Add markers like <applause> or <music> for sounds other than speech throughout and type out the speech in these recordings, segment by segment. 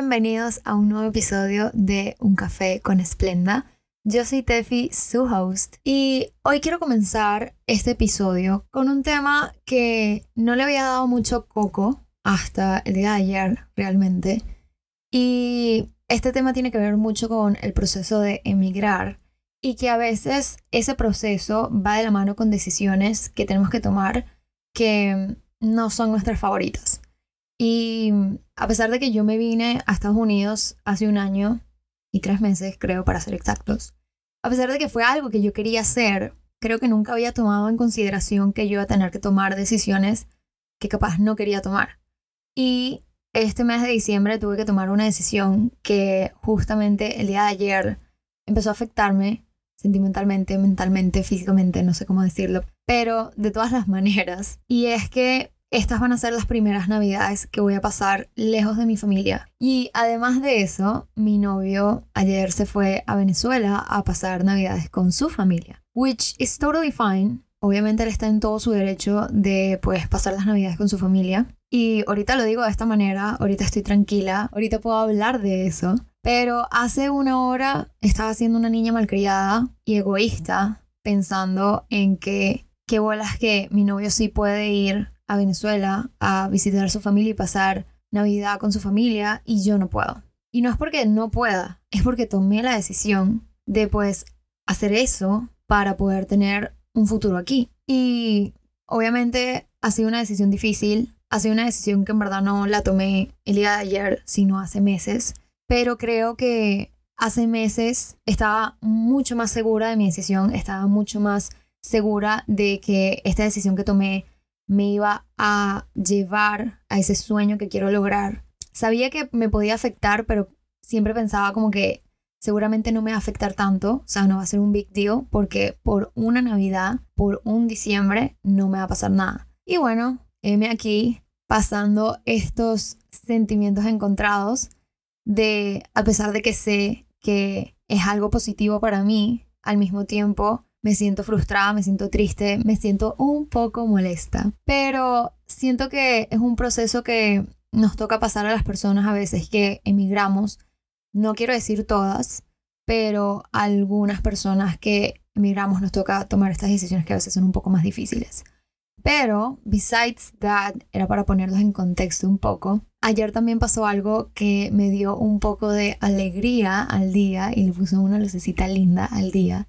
Bienvenidos a un nuevo episodio de Un Café con Esplenda. Yo soy Tefi, su host, y hoy quiero comenzar este episodio con un tema que no le había dado mucho coco hasta el día de ayer, realmente. Y este tema tiene que ver mucho con el proceso de emigrar y que a veces ese proceso va de la mano con decisiones que tenemos que tomar que no son nuestras favoritas. Y a pesar de que yo me vine a Estados Unidos hace un año y tres meses, creo, para ser exactos, a pesar de que fue algo que yo quería hacer, creo que nunca había tomado en consideración que yo iba a tener que tomar decisiones que capaz no quería tomar. Y este mes de diciembre tuve que tomar una decisión que justamente el día de ayer empezó a afectarme sentimentalmente, mentalmente, físicamente, no sé cómo decirlo, pero de todas las <laughs> maneras. Y es que estas van a ser las primeras navidades que voy a pasar lejos de mi familia. Y además de eso, mi novio ayer se fue a Venezuela a pasar navidades con su familia, which is totally fine. Obviamente él está en todo su derecho de pues pasar las navidades con su familia. Y ahorita lo digo de esta manera, ahorita estoy tranquila, ahorita puedo hablar de eso. Pero hace una hora estaba siendo una niña malcriada y egoísta, pensando en que qué bolas que mi novio sí puede ir a Venezuela a visitar a su familia y pasar Navidad con su familia y yo no puedo. Y no es porque no pueda, es porque tomé la decisión de pues hacer eso para poder tener un futuro aquí. Y obviamente ha sido una decisión difícil, ha sido una decisión que en verdad no la tomé el día de ayer, sino hace meses pero creo que hace meses estaba mucho más segura de mi decisión, estaba mucho más segura de que esta decisión que tomé me iba a llevar a ese sueño que quiero lograr. Sabía que me podía afectar, pero siempre pensaba como que seguramente no me va a afectar tanto, o sea, no va a ser un big deal, porque por una Navidad, por un diciembre, no me va a pasar nada. Y bueno, heme aquí pasando estos sentimientos encontrados de, a pesar de que sé que es algo positivo para mí, al mismo tiempo me siento frustrada, me siento triste, me siento un poco molesta. Pero siento que es un proceso que nos toca pasar a las personas a veces que emigramos. No quiero decir todas, pero algunas personas que emigramos nos toca tomar estas decisiones que a veces son un poco más difíciles. Pero, besides that, era para ponerlos en contexto un poco. Ayer también pasó algo que me dio un poco de alegría al día y le puso una lucecita linda al día.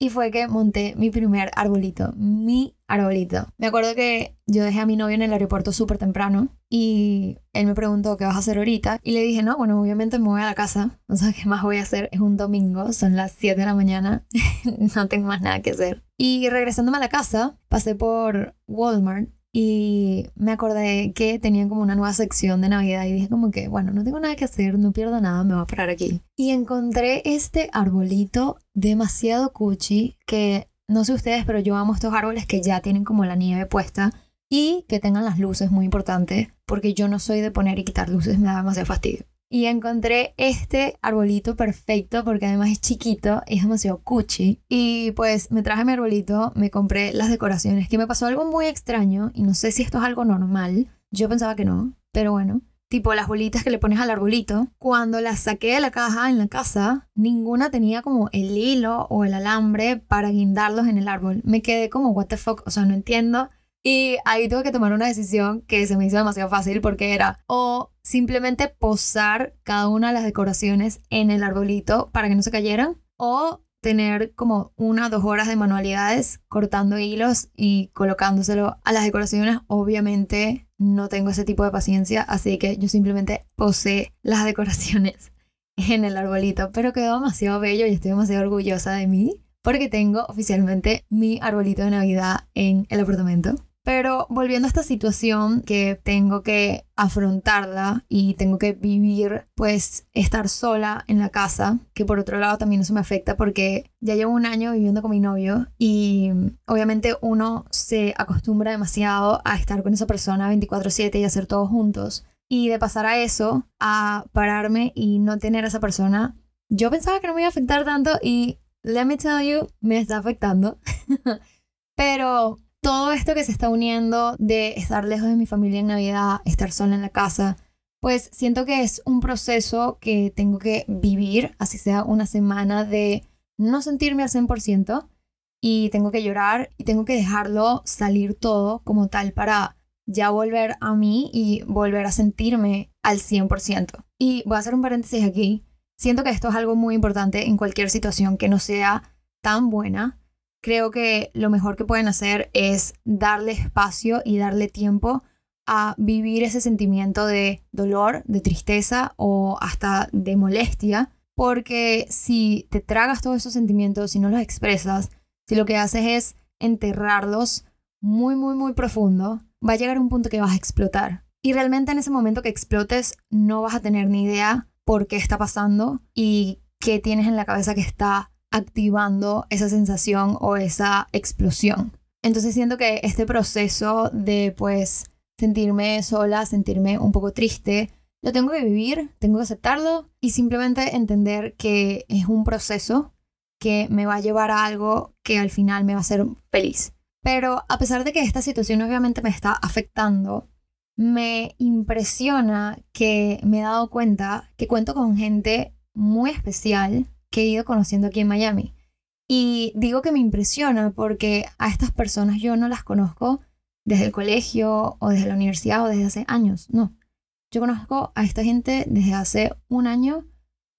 Y fue que monté mi primer arbolito, mi arbolito. Me acuerdo que yo dejé a mi novio en el aeropuerto súper temprano y él me preguntó qué vas a hacer ahorita y le dije, no, bueno, obviamente me voy a la casa, no sé qué más voy a hacer, es un domingo, son las 7 de la mañana, <laughs> no tengo más nada que hacer. Y regresándome a la casa, pasé por Walmart y me acordé que tenían como una nueva sección de Navidad y dije como que, bueno, no tengo nada que hacer, no pierdo nada, me voy a parar aquí. Y encontré este arbolito demasiado cuchi que no sé ustedes, pero yo amo estos árboles que ya tienen como la nieve puesta y que tengan las luces, muy importante, porque yo no soy de poner y quitar luces, me da demasiado fastidio. Y encontré este arbolito perfecto porque además es chiquito, es demasiado cuchi. Y pues me traje mi arbolito, me compré las decoraciones, que me pasó algo muy extraño y no sé si esto es algo normal. Yo pensaba que no, pero bueno. Tipo las bolitas que le pones al arbolito. Cuando las saqué de la caja en la casa, ninguna tenía como el hilo o el alambre para guindarlos en el árbol. Me quedé como, what the fuck, o sea, no entiendo y ahí tuve que tomar una decisión que se me hizo demasiado fácil porque era o simplemente posar cada una de las decoraciones en el arbolito para que no se cayeran o tener como una o dos horas de manualidades cortando hilos y colocándoselo a las decoraciones. Obviamente no tengo ese tipo de paciencia, así que yo simplemente posé las <laughs> decoraciones en el arbolito, pero quedó demasiado bello y estoy demasiado orgullosa de mí porque tengo oficialmente mi arbolito de Navidad en el apartamento. Pero volviendo a esta situación que tengo que afrontarla y tengo que vivir, pues estar sola en la casa, que por otro lado también eso me afecta porque ya llevo un año viviendo con mi novio y obviamente uno se acostumbra demasiado a estar con esa persona 24/7 y hacer todo juntos. Y de pasar a eso, a pararme y no tener a esa persona, yo pensaba que no me iba a afectar tanto y, let me tell you, me está afectando. <laughs> Pero todo esto que se está uniendo de estar lejos de mi familia en Navidad, estar sola en la casa, pues siento que es un proceso que tengo que vivir, así sea una semana de no sentirme al 100% y tengo que llorar y tengo que dejarlo salir todo como tal para ya volver a mí y volver a sentirme al 100%. Y voy a hacer un paréntesis aquí. Siento que esto es algo muy importante en cualquier situación que no sea tan buena. Creo que lo mejor que pueden hacer es darle espacio y darle tiempo a vivir ese sentimiento de dolor, de tristeza o hasta de molestia, porque si te tragas todos esos sentimientos, si no los expresas, si lo que haces es enterrarlos muy, muy, muy profundo, va a llegar un punto que vas a explotar. Y realmente en ese momento que explotes no vas a tener ni idea por qué está pasando y qué tienes en la cabeza que está activando esa sensación o esa explosión. Entonces siento que este proceso de pues sentirme sola, sentirme un poco triste. Lo tengo que vivir, tengo que aceptarlo y simplemente entender que es un proceso que me va a llevar a algo que al final me va a hacer feliz. Pero a pesar de que esta situación obviamente me está afectando, me impresiona que me he dado cuenta que cuento con gente muy especial que he ido conociendo aquí en Miami. Y digo que me impresiona porque a estas personas yo no las conozco desde el colegio o desde la universidad o desde hace años. No. Yo conozco a esta gente desde hace un año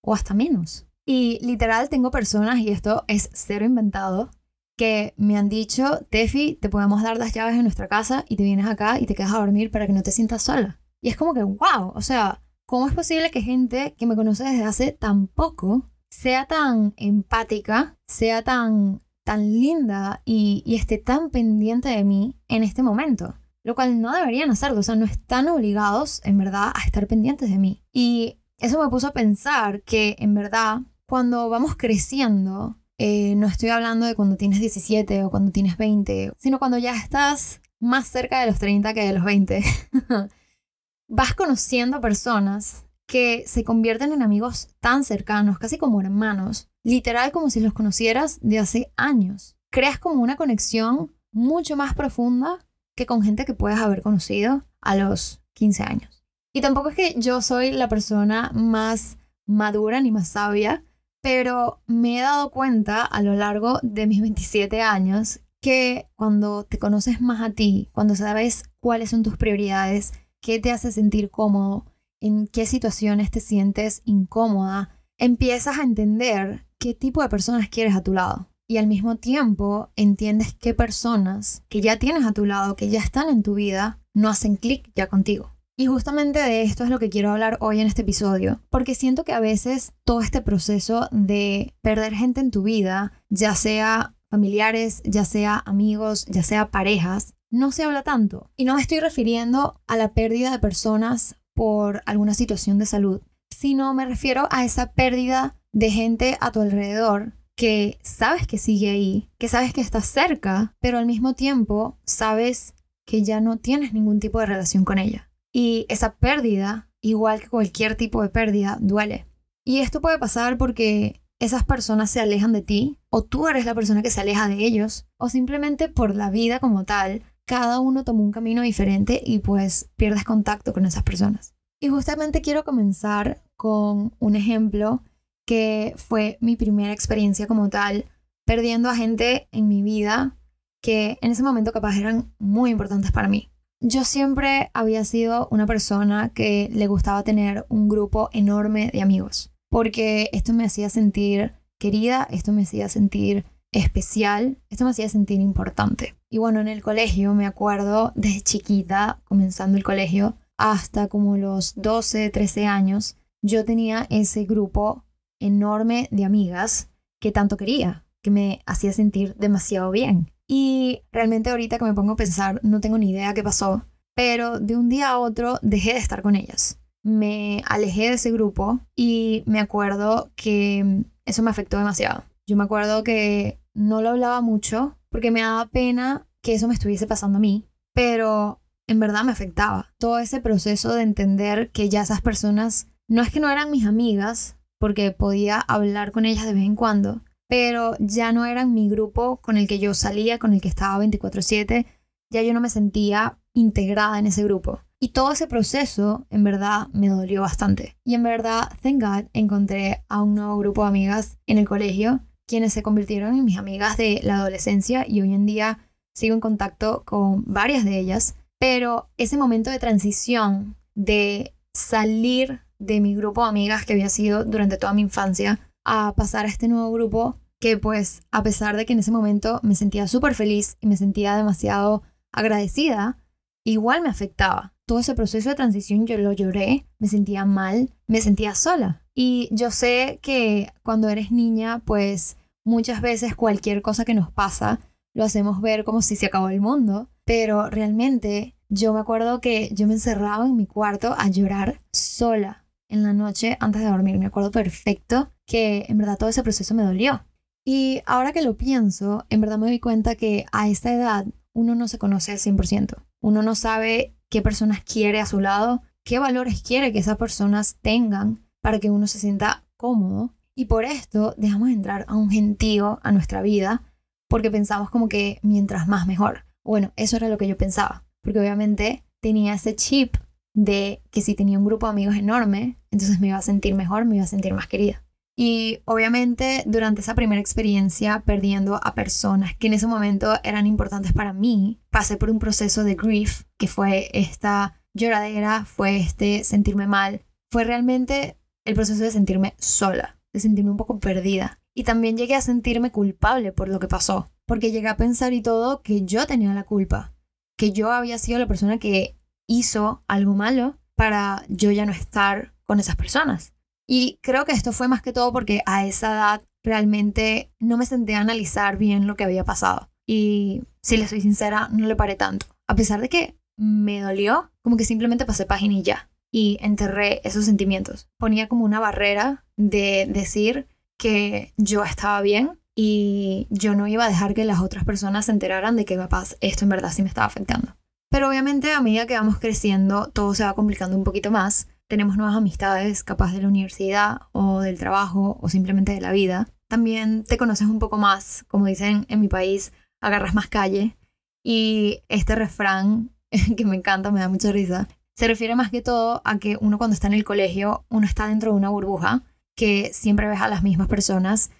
o hasta menos. Y literal tengo personas, y esto es cero inventado, que me han dicho, Tefi, te podemos dar las llaves de nuestra casa y te vienes acá y te quedas a dormir para que no te sientas sola. Y es como que, wow, o sea, ¿cómo es posible que gente que me conoce desde hace tan poco sea tan empática, sea tan tan linda y, esté tan pendiente de mí en este momento. Lo cual no deberían hacerlo, o sea, no están obligados en verdad a estar pendientes de mí. Y eso me puso a pensar que en verdad cuando vamos creciendo, eh, no estoy hablando de cuando tienes 17 o cuando tienes 20, sino cuando ya estás más cerca de los 30 que de los 20, <laughs> vas conociendo personas que se convierten en amigos tan cercanos, casi como hermanos, literal como si los conocieras de hace años. Creas como una conexión mucho más profunda que con gente que puedes haber conocido a los 15 años. Y tampoco es que yo soy la persona más madura ni más sabia, pero me he dado cuenta a lo largo de mis 27 años que cuando te conoces más a ti, cuando sabes cuáles son tus prioridades, qué te hace sentir cómodo, en qué situaciones te sientes incómoda, empiezas a entender qué tipo de personas quieres a tu lado. Y al mismo tiempo entiendes qué personas que ya tienes a tu lado, que ya están en tu vida, no hacen clic ya contigo. Y justamente de esto es lo que quiero hablar hoy en este episodio, porque siento que a veces todo este proceso de perder gente en tu vida, ya sea familiares, ya sea amigos, ya sea parejas, no se habla tanto. Y no me estoy refiriendo a la pérdida de personas por alguna situación de salud, sino me refiero a esa pérdida de gente a tu alrededor que sabes que sigue ahí, que sabes que está cerca, pero al mismo tiempo sabes que ya no tienes ningún tipo de relación con ella. Y esa pérdida, igual que cualquier tipo de pérdida, duele. Y esto puede pasar porque esas personas se alejan de ti, o tú eres la persona que se aleja de ellos, o simplemente por la vida como tal, cada uno tomó un camino diferente y pues pierdes contacto con esas personas. Y justamente quiero comenzar con un ejemplo que fue mi primera experiencia como tal, perdiendo a gente en mi vida que en ese momento capaz eran muy importantes para mí. Yo siempre había sido una persona que le gustaba tener un grupo enorme de amigos, porque esto me hacía sentir querida, esto me hacía sentir especial, esto me hacía sentir importante. Y bueno, en el colegio me acuerdo desde chiquita, comenzando el colegio, hasta como los 12, 13 años, yo tenía ese grupo enorme de amigas que tanto quería, que me hacía sentir demasiado bien. Y realmente ahorita que me pongo a pensar, no tengo ni idea qué pasó, pero de un día a otro dejé de estar con ellas. Me alejé de ese grupo y me acuerdo que eso me afectó demasiado. Yo me acuerdo que no lo hablaba mucho porque me daba pena que eso me estuviese pasando a mí, pero en verdad me afectaba. Todo ese proceso de entender que ya esas personas no es que no eran mis amigas, porque podía hablar con ellas de vez en cuando, pero ya no eran mi grupo con el que yo salía, con el que estaba 24/7, ya yo no me sentía integrada en ese grupo. Y todo ese proceso, en verdad, me dolió bastante. Y en verdad, thank God, encontré a un nuevo grupo de amigas en el colegio, quienes se convirtieron en mis amigas de la adolescencia y hoy en día sigo en contacto con varias de ellas. Pero ese momento de transición, de salir de mi grupo de amigas que había sido durante toda mi infancia, a pasar a este nuevo grupo, que pues a pesar de que en ese momento me sentía súper feliz y me sentía demasiado agradecida, igual me afectaba. Todo ese proceso de transición yo lo lloré, me sentía mal, me sentía sola. Y yo sé que cuando eres niña, pues muchas veces cualquier cosa que nos pasa lo hacemos ver como si se acabó el mundo, pero realmente yo me acuerdo que yo me encerraba en mi cuarto a llorar sola en la noche antes de dormir. Me acuerdo perfecto que en verdad todo ese proceso me dolió. Y ahora que lo pienso, en verdad me doy cuenta que a esta edad uno no se conoce al 100%. Uno no sabe qué personas quiere a su lado, qué valores quiere que esas personas tengan para que uno se sienta cómodo. Y por esto dejamos entrar a un gentío a nuestra vida porque pensamos como que mientras más mejor. Bueno, eso era lo que yo pensaba, porque obviamente tenía ese chip de que si tenía un grupo de amigos enorme, entonces me iba a sentir mejor, me iba a sentir más querida. Y obviamente durante esa primera experiencia, perdiendo a personas que en ese momento eran importantes para mí, pasé por un proceso de grief, que fue esta lloradera, fue este sentirme mal, fue realmente el proceso de sentirme sola, de sentirme un poco perdida. Y también llegué a sentirme culpable por lo que pasó, porque llegué a pensar y todo que yo tenía la culpa, que yo había sido la persona que hizo algo malo para yo ya no estar con esas personas. Y creo que esto fue más que todo porque a esa edad realmente no me senté a analizar bien lo que había pasado. Y si le soy sincera, no le paré tanto. A pesar de que me dolió, como que simplemente pasé página y ya. Y enterré esos sentimientos. Ponía como una barrera de decir que yo estaba bien y yo no iba a dejar que las otras personas se enteraran de que capaz esto en verdad sí me estaba afectando. Pero obviamente a medida que vamos creciendo, todo se va complicando un poquito más tenemos nuevas amistades, capaz de la universidad o del trabajo o simplemente de la vida. También te conoces un poco más, como dicen en mi país, agarras más calle. Y este refrán, <laughs> que me encanta, me da mucha risa, se refiere más que todo a que uno cuando está en el colegio, uno está dentro de una burbuja, que siempre ves a las mismas personas.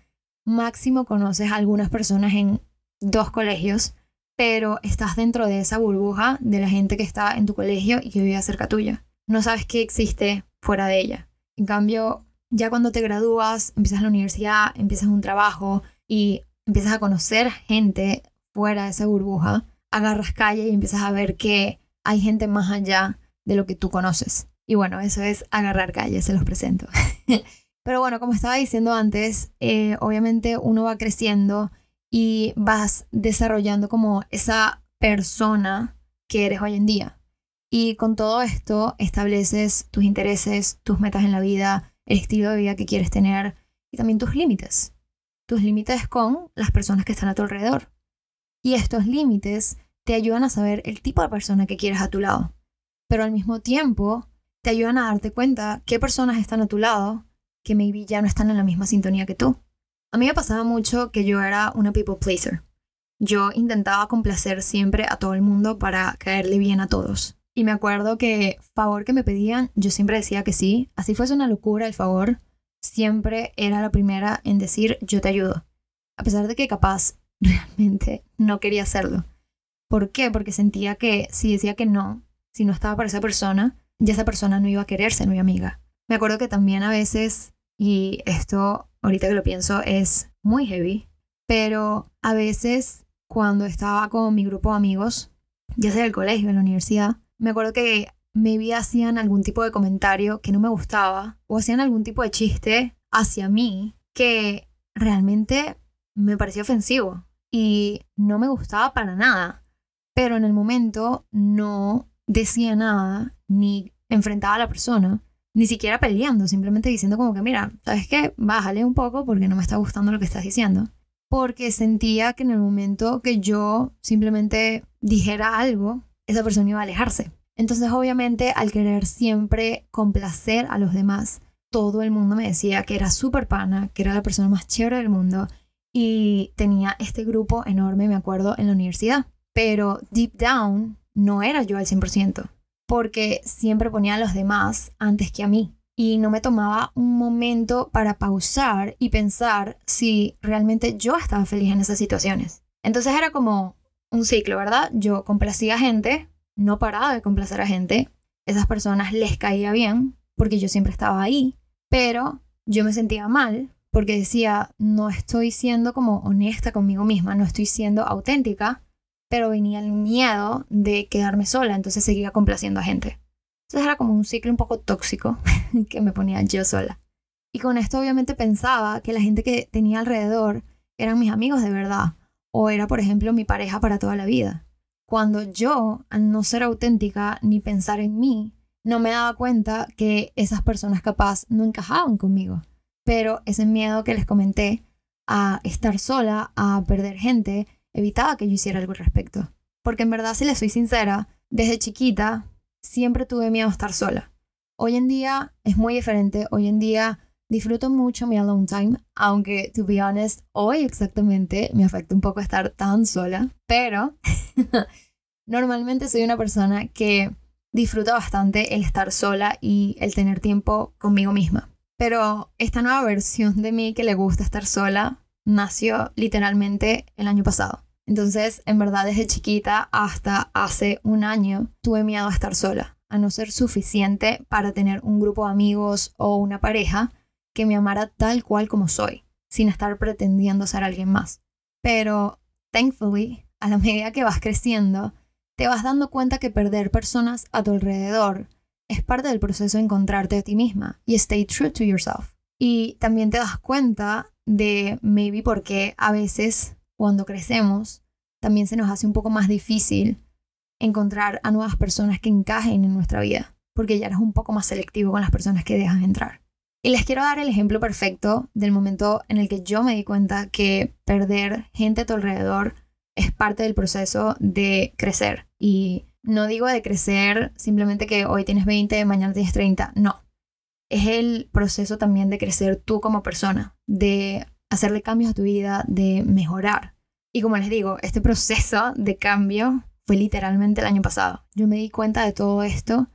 Máximo conoces a algunas personas en dos colegios, pero estás dentro de esa burbuja de la gente que está en tu colegio y que vive cerca tuya no sabes qué existe fuera de ella. En cambio, ya cuando te gradúas, empiezas la universidad, empiezas un trabajo y empiezas a conocer gente fuera de esa burbuja, agarras calle y empiezas a ver que hay gente más allá de lo que tú conoces. Y bueno, eso es agarrar calle, se los presento. <laughs> Pero bueno, como estaba diciendo antes, eh, obviamente uno va creciendo y vas desarrollando como esa persona que eres hoy en día. Y con todo esto estableces tus intereses, tus metas en la vida, el estilo de vida que quieres tener y también tus límites. Tus límites con las personas que están a tu alrededor. Y estos límites te ayudan a saber el tipo de persona que quieres a tu lado. Pero al mismo tiempo te ayudan a darte cuenta qué personas están a tu lado que maybe ya no están en la misma sintonía que tú. A mí me pasaba mucho que yo era una people pleaser. Yo intentaba complacer siempre a todo el mundo para caerle bien a todos. Y me acuerdo que favor que me pedían, yo siempre decía que sí. Así fuese una locura el favor, siempre era la primera en decir yo te ayudo. A pesar de que capaz <laughs> realmente no quería hacerlo. ¿Por qué? Porque sentía que si decía que no, si no estaba para esa persona, ya esa persona no iba a querer ser mi amiga. Me acuerdo que también a veces, y esto ahorita que lo pienso es muy heavy, pero a veces cuando estaba con mi grupo de amigos, ya sea el colegio, en la universidad, me acuerdo que maybe hacían algún tipo de comentario que no me gustaba o hacían algún tipo de chiste hacia mí que realmente me parecía ofensivo y no me gustaba para nada. Pero en el momento no decía nada ni enfrentaba a la persona, ni siquiera peleando, simplemente diciendo como que, mira, ¿sabes qué? Bájale un poco porque no me está gustando lo que estás diciendo. Porque sentía que en el momento que yo simplemente dijera algo, esa persona iba a alejarse. Entonces, obviamente, al querer siempre complacer a los demás, todo el mundo me decía que era súper pana, que era la persona más chévere del mundo y tenía este grupo enorme, me acuerdo, en la universidad. Pero deep down no era yo al 100%. porque siempre ponía a los demás antes que a mí y no me tomaba un momento para pausar y pensar si realmente yo estaba feliz en esas situaciones. Entonces era como un ciclo, ¿verdad? Yo complacía a gente, no paraba de complacer a gente, esas personas les caía bien porque yo siempre estaba ahí, pero yo me sentía mal porque decía, no estoy siendo como honesta conmigo misma, no estoy siendo auténtica, pero venía el miedo de quedarme sola, entonces seguía complaciendo a gente. Entonces era como un ciclo un poco tóxico <laughs> que me ponía yo sola. Y con esto obviamente pensaba que la gente que tenía alrededor eran mis amigos de verdad, o era por ejemplo mi pareja para toda la vida. Cuando yo, al no ser auténtica ni pensar en mí, no me daba cuenta que esas personas capaz no encajaban conmigo. Pero ese miedo que les comenté a estar sola, a perder gente, evitaba que yo hiciera algo al respecto. Porque en verdad, si les soy sincera, desde chiquita siempre tuve miedo a estar sola. Hoy en día es muy diferente. Hoy en día disfruto mucho mi alone time, aunque, to be honest, hoy exactamente me afecta un poco estar tan sola. Pero <laughs> normalmente soy una persona que disfruta bastante el estar sola y el tener tiempo conmigo misma. Pero esta nueva versión de mí que le gusta estar sola nació literalmente el año pasado. Entonces, en verdad, desde chiquita hasta hace un año tuve miedo a estar sola, a no ser suficiente para tener un grupo de amigos o una pareja que me amara tal cual como soy, sin estar pretendiendo ser alguien más. Pero, thankfully, a la <laughs> medida que vas creciendo, te vas dando cuenta que perder personas a tu alrededor es parte del proceso de encontrarte a ti misma y stay true to yourself. Y también te das cuenta de maybe porque a veces cuando crecemos también se nos hace un poco más difícil encontrar a nuevas personas que encajen en nuestra vida, porque ya eres un poco más selectivo con las personas que dejas entrar. Y les quiero dar el ejemplo perfecto del momento en el que yo me di cuenta que perder gente a tu alrededor es parte del proceso de crecer. Y no digo de crecer simplemente que hoy tienes 20, mañana tienes 30, no es el proceso también de crecer tú como persona, de hacerle cambios a tu vida, de mejorar. Y como les digo, este proceso de cambio fue literalmente el año pasado. Yo me di cuenta de todo esto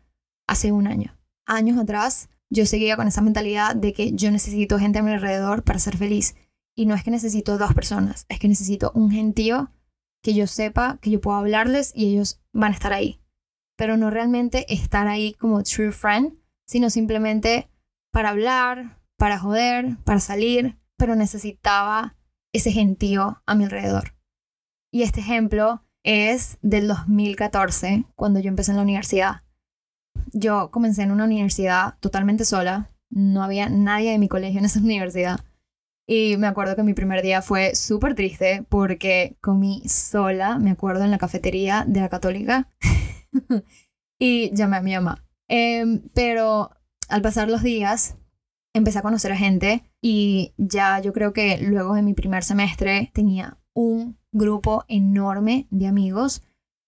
hace un año. Años atrás, yo seguía con esa mentalidad de que yo necesito gente a mi alrededor para ser feliz. Y no es que necesito dos personas, es que necesito un gentío que yo sepa, que yo pueda hablarles y ellos van a estar ahí. Pero no realmente estar ahí como true friend, sino simplemente para hablar, para joder, para salir, pero necesitaba ese gentío a mi alrededor. Y este ejemplo es del 2014, cuando yo empecé en la universidad. Yo comencé en una universidad totalmente sola, no había nadie de mi colegio en esa <laughs> universidad. Y me acuerdo que mi primer día fue súper triste porque comí sola, me acuerdo, en la cafetería de la católica. <laughs> y llamé a mi mamá. Em, pero al pasar los días, empecé a conocer a gente y ya yo creo que luego de mi primer semestre tenía un grupo enorme de amigos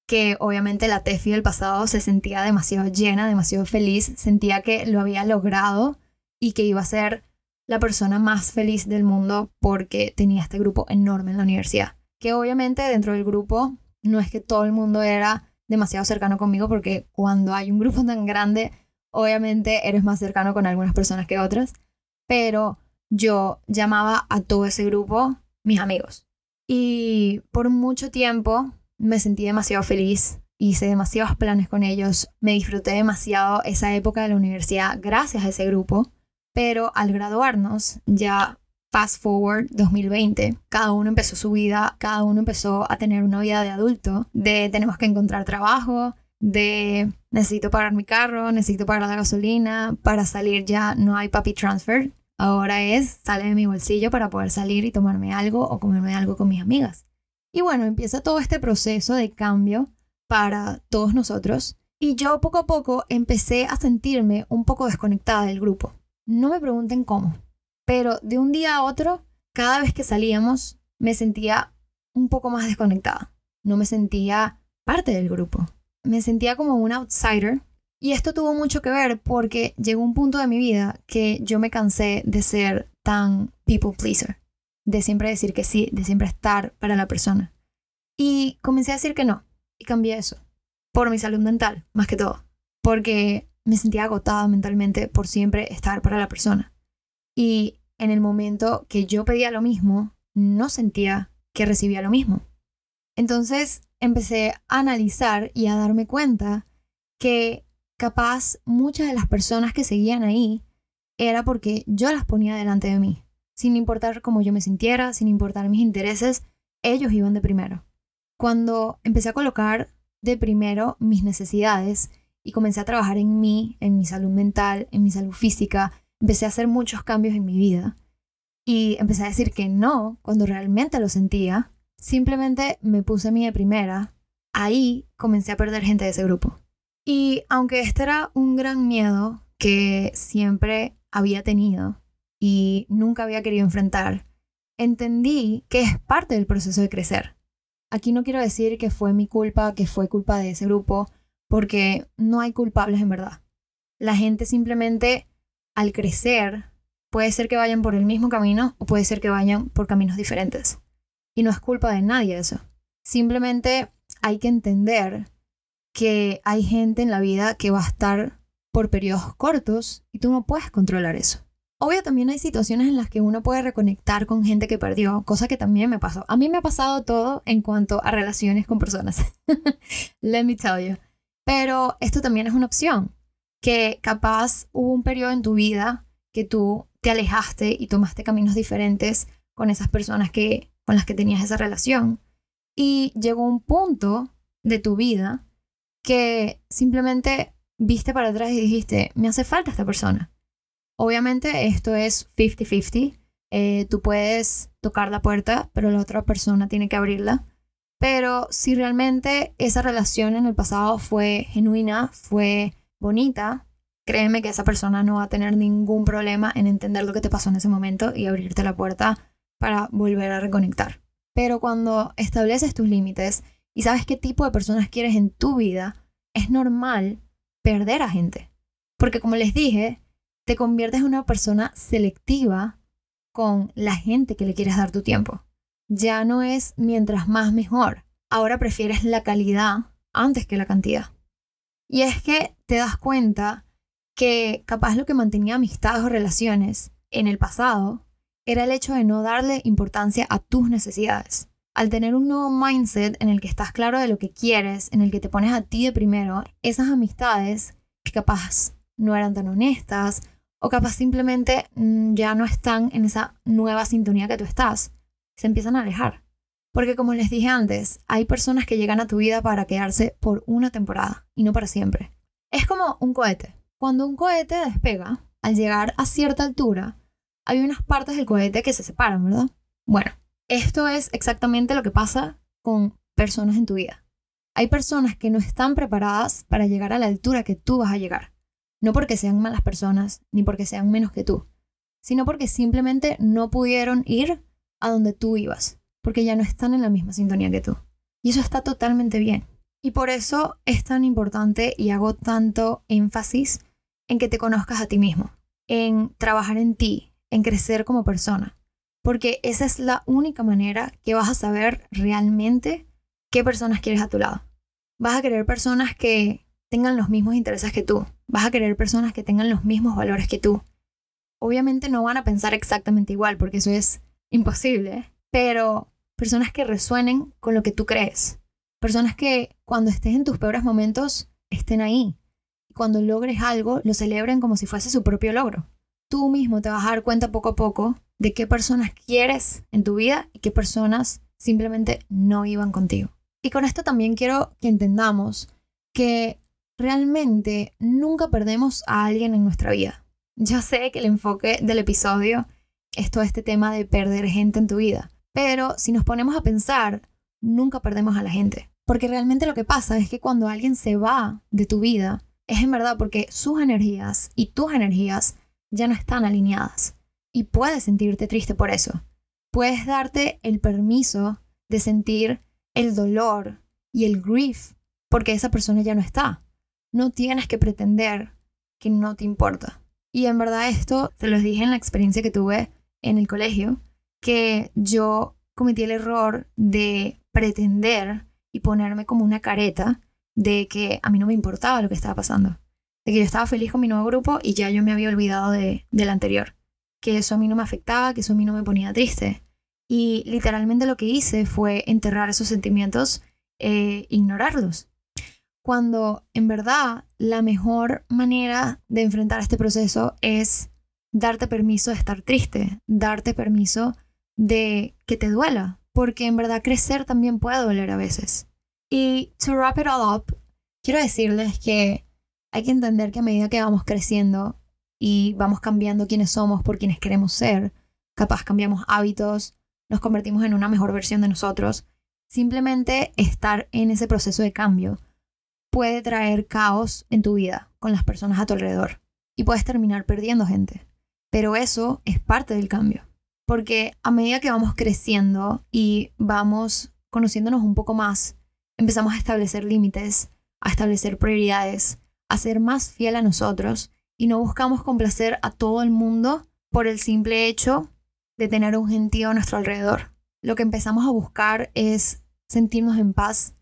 que obviamente la Tefi del pasado se sentía demasiado llena, demasiado feliz, sentía que lo había logrado y que iba a ser la persona más feliz del mundo porque tenía este grupo enorme en la universidad. Que obviamente dentro del grupo no es que todo el mundo era demasiado cercano conmigo porque cuando hay un grupo tan grande Obviamente eres más cercano con algunas personas que otras, pero yo llamaba a todo ese grupo mis amigos. Y por mucho tiempo me sentí demasiado feliz, hice demasiados planes con ellos, me disfruté demasiado esa época de la universidad gracias a ese grupo, pero al graduarnos, ya fast forward 2020, cada uno empezó su vida, cada uno empezó a tener una vida de adulto, de tenemos que encontrar trabajo, de necesito pagar mi carro, necesito pagar la gasolina, para salir ya no hay papi transfer, ahora es sale de mi bolsillo para poder salir y tomarme algo o comerme algo con mis amigas. Y bueno, empieza todo este proceso de cambio para todos nosotros y yo poco a poco empecé a sentirme un poco desconectada del grupo. No me pregunten cómo, pero de un día a otro, cada vez que salíamos, me sentía un poco más desconectada. No me sentía parte del grupo me sentía como un outsider. Y esto tuvo mucho que ver porque llegó un punto de mi vida que yo me cansé de ser tan people pleaser, de siempre decir que sí, de siempre estar para la persona. Y comencé a decir que no, y cambié eso, por mi salud mental, más que todo. porque me sentía agotada mentalmente por siempre estar para la persona. Y en el momento que yo pedía lo mismo, no sentía que recibía lo mismo. Entonces empecé a analizar y a darme cuenta que capaz muchas de las personas que seguían ahí era porque yo las ponía delante de mí. Sin importar cómo yo me sintiera, sin importar mis intereses, ellos iban de primero. Cuando empecé a colocar de primero mis necesidades y comencé a trabajar en mí, en mi salud mental, en mi salud física, empecé a hacer muchos cambios en mi vida y empecé a decir que no cuando realmente lo sentía, simplemente me puse mi de primera, ahí comencé a perder gente de ese grupo. Y aunque este era un gran miedo que siempre había tenido y nunca había querido enfrentar, entendí que es parte del proceso de crecer. Aquí no quiero decir que fue mi culpa, que fue culpa de ese grupo, porque no hay culpables en verdad. La gente simplemente al crecer puede ser que vayan por el mismo camino o puede ser que vayan por caminos diferentes. Y no es culpa de nadie eso. Simplemente hay que entender que hay gente en la vida que va a estar por periodos cortos y tú no puedes controlar eso. Obvio, también hay situaciones en las que uno puede reconectar con gente que perdió, cosa que también me pasó. A mí me ha pasado todo en cuanto a relaciones con personas. <laughs> Let me tell you. Pero esto también es una opción, que capaz hubo un periodo en tu vida que tú te alejaste y tomaste caminos diferentes con esas personas que, con las que tenías esa relación. Y llegó un punto de tu vida que simplemente viste para atrás y dijiste, me hace falta esta persona. Obviamente esto es 50-50. Eh, tú puedes tocar la puerta, pero la otra persona tiene que abrirla. Pero si realmente esa relación en el pasado fue genuina, fue bonita, créeme que esa persona no va a tener ningún problema en entender lo que te pasó en ese momento y abrirte la puerta para volver a reconectar. Pero cuando estableces tus límites y sabes qué tipo de personas quieres en tu vida, es normal perder a gente. Porque como les dije, te conviertes en una persona selectiva con la gente que le quieres dar tu tiempo. Ya no es mientras más mejor. Ahora prefieres la calidad antes que la cantidad. Y es que te das cuenta que capaz lo que mantenía amistades o relaciones en el pasado era el hecho de no darle importancia a tus necesidades. Al tener un nuevo mindset en el que estás claro de lo que quieres, en el que te pones a ti de primero, esas amistades que capaz no eran tan honestas o capaz simplemente mm, ya no están en esa nueva sintonía que tú estás, se empiezan a alejar. Porque como les dije antes, hay personas que llegan a tu vida para quedarse por una temporada y no para siempre. Es como un cohete. Cuando un cohete despega, al llegar a cierta altura, hay unas partes del cohete que se separan, ¿verdad? Bueno, esto es exactamente lo que pasa con personas en tu vida. Hay personas que no están preparadas para llegar a la altura que tú vas a llegar. No porque sean malas personas, ni porque sean menos que tú, sino porque simplemente no pudieron ir a donde tú ibas, porque ya no están en la misma sintonía que tú. Y eso está totalmente bien. Y por eso es tan importante y hago tanto énfasis en que te conozcas a ti mismo, en trabajar en ti, en crecer como persona, porque esa es la única manera que vas a saber realmente qué personas quieres a tu lado. Vas a querer personas que tengan los mismos intereses que tú, vas a querer personas que tengan los mismos valores que tú. Obviamente no van a pensar exactamente igual, porque eso es imposible, pero personas que resuenen con lo que tú crees. Personas que cuando estés en tus peores momentos estén ahí. Y cuando logres algo, lo celebren como si fuese su propio logro. Tú mismo te vas a dar cuenta poco a poco de qué personas quieres en tu vida y qué personas simplemente no iban contigo. Y con esto también quiero que entendamos que realmente nunca perdemos a alguien en nuestra vida. Yo sé que el enfoque del episodio es todo este tema de perder gente en tu vida, pero si nos ponemos a pensar, nunca perdemos a la gente. Porque realmente lo que pasa es que cuando alguien se va de tu vida, es en verdad porque sus energías y tus energías ya no están alineadas y puedes sentirte triste por eso. Puedes darte el permiso de sentir el dolor y el grief porque esa persona ya no está. No tienes que pretender que no te importa. Y en verdad esto te lo dije en la experiencia que tuve en el colegio, que yo cometí el error de pretender y ponerme como una careta de que a mí no me importaba lo que estaba pasando. de que yo estaba feliz con mi nuevo grupo y ya yo me había olvidado de, del anterior, que eso a mí no me afectaba, que eso a mí no me ponía triste. Y literalmente lo que hice fue enterrar esos sentimientos, e ignorarlos. Cuando en verdad la mejor manera de enfrentar este proceso es darte permiso de estar triste, darte permiso de que te duela, porque en verdad crecer también puede doler a veces. Y to wrap it all up, quiero decirles que hay que entender que a medida que vamos creciendo y vamos cambiando quiénes somos por quienes queremos ser, capaz cambiamos hábitos, nos convertimos en una mejor versión de nosotros, simplemente estar en ese proceso de cambio puede traer caos en tu vida con las personas a tu alrededor y puedes terminar perdiendo gente. Pero eso es parte del cambio, porque a medida que vamos creciendo y vamos conociéndonos un poco más, empezamos a establecer límites, a establecer prioridades, a ser más fiel a nosotros y no buscamos complacer a todo el mundo por el simple hecho de tener un gentío a nuestro alrededor. Lo que empezamos a buscar es sentirnos en paz,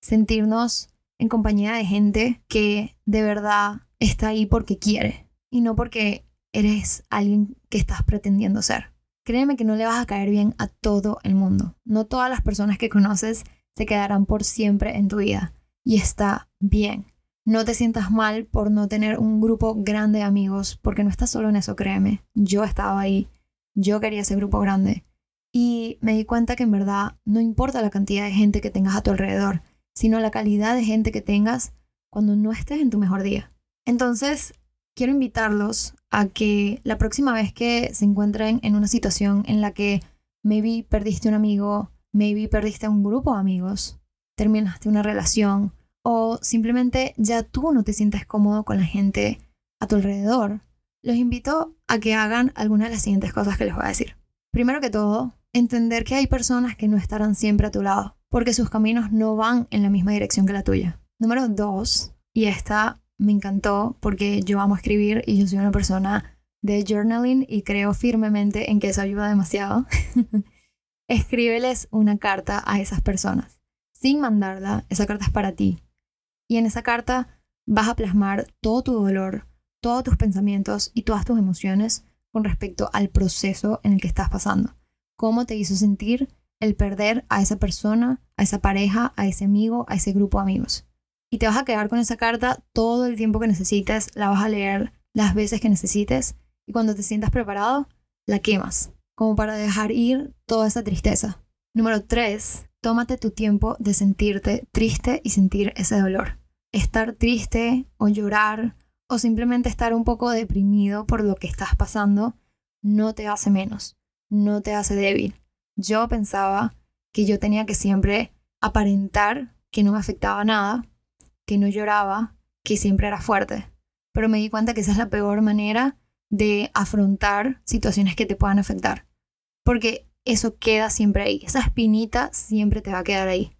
sentirnos en compañía de gente que de verdad está ahí porque quiere y no porque eres alguien que estás pretendiendo ser. Créeme que no le vas a caer bien a todo el mundo. No todas las personas que conoces se quedarán por siempre en tu vida. Y está bien. No te sientas mal por no tener un grupo grande de amigos, porque no estás solo en eso, créeme. Yo estaba ahí yo quería ese grupo grande. Y me di cuenta que en verdad no importa la cantidad de gente que tengas a tu alrededor, sino la calidad de gente que tengas cuando no estés en tu mejor día. Entonces, quiero invitarlos a que la próxima vez que se encuentren en una situación en la que maybe perdiste un amigo, maybe perdiste un grupo de amigos, terminaste una relación o simplemente ya tú no te sientes cómodo con la gente a tu alrededor, los invito a que hagan algunas de las siguientes cosas que les voy a decir. Primero que todo, entender que hay personas que no estarán siempre a tu lado, porque sus caminos no van en la misma dirección que la tuya. Número dos, y esta me encantó porque yo amo escribir y yo soy una persona de journaling y creo firmemente en que eso ayuda demasiado. <laughs> Escríbeles una carta a esas personas. Sin mandarla, esa carta es para ti. Y en esa carta vas a plasmar todo tu dolor, todos tus pensamientos y todas tus emociones con respecto al proceso en el que estás pasando. Cómo te hizo sentir el perder a esa persona, a esa pareja, a ese amigo, a ese grupo de amigos. Y te vas a quedar con esa carta todo el tiempo que necesites, la vas a leer las veces que necesites y cuando te sientas preparado, la quemas, como para dejar ir toda esa tristeza. Número 3. Tómate tu tiempo de sentirte triste y sentir ese dolor. Estar triste o llorar o simplemente estar un poco deprimido por lo que estás pasando no te hace menos, no te hace débil. Yo pensaba que yo tenía que siempre aparentar que no me afectaba nada, que no lloraba, que siempre era fuerte. Pero me di cuenta que esa es la peor manera de afrontar situaciones que te puedan afectar. Porque eso queda siempre ahí, esa espinita siempre te va a quedar ahí.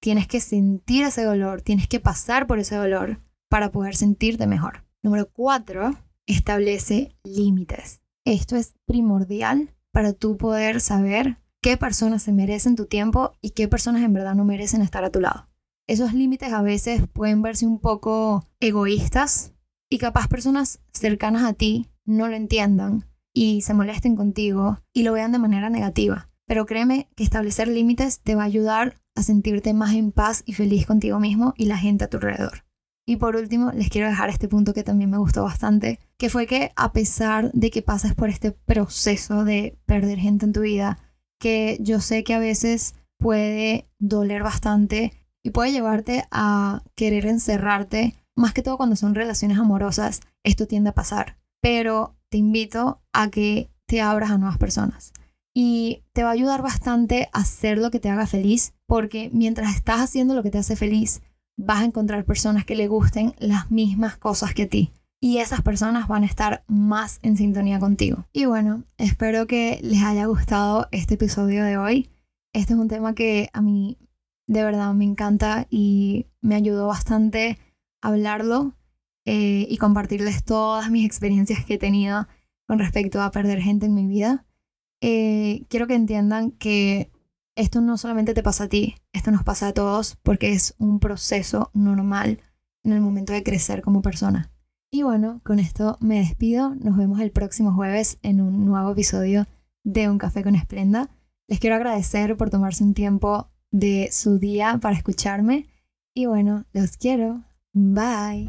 Tienes que sentir ese dolor, tienes que pasar por ese dolor para poder sentirte mejor. Número cuatro, establece límites. Esto es primordial para tú poder saber qué personas se merecen tu tiempo y qué personas en verdad no merecen estar a tu lado. Esos límites a veces pueden verse un poco egoístas y capaz personas cercanas a ti no lo entiendan y se molesten contigo y lo vean de manera negativa. Pero créeme que establecer límites te va a ayudar a sentirte más en paz y feliz contigo mismo y la gente a tu alrededor. Y por último, les quiero dejar este punto que también me gustó bastante, que fue que a pesar de que pases por este proceso de perder gente en tu vida, que yo sé que a veces puede doler bastante y puede llevarte a querer encerrarte, más que todo cuando son relaciones amorosas, esto tiende a pasar. Pero te invito a que te abras a nuevas personas. Y te va a ayudar bastante a hacer lo que te haga feliz, porque mientras estás haciendo lo que te hace feliz, vas a encontrar personas que le gusten las mismas cosas que a ti. Y esas personas van a estar más en sintonía contigo. Y bueno, espero que les haya gustado este episodio de hoy. Este es un tema que a mí de verdad me encanta y me ayudó bastante hablarlo eh, y compartirles todas mis experiencias que he tenido con respecto a perder gente en mi vida. Eh, quiero que entiendan que esto no solamente te pasa a ti, esto nos pasa a todos porque es un proceso normal en el momento de crecer como persona. Y bueno, con esto me despido. Nos vemos el próximo jueves en un nuevo episodio de Un Café con Esplenda. Les quiero agradecer por tomarse un tiempo de su día para escucharme. Y bueno, los quiero. Bye.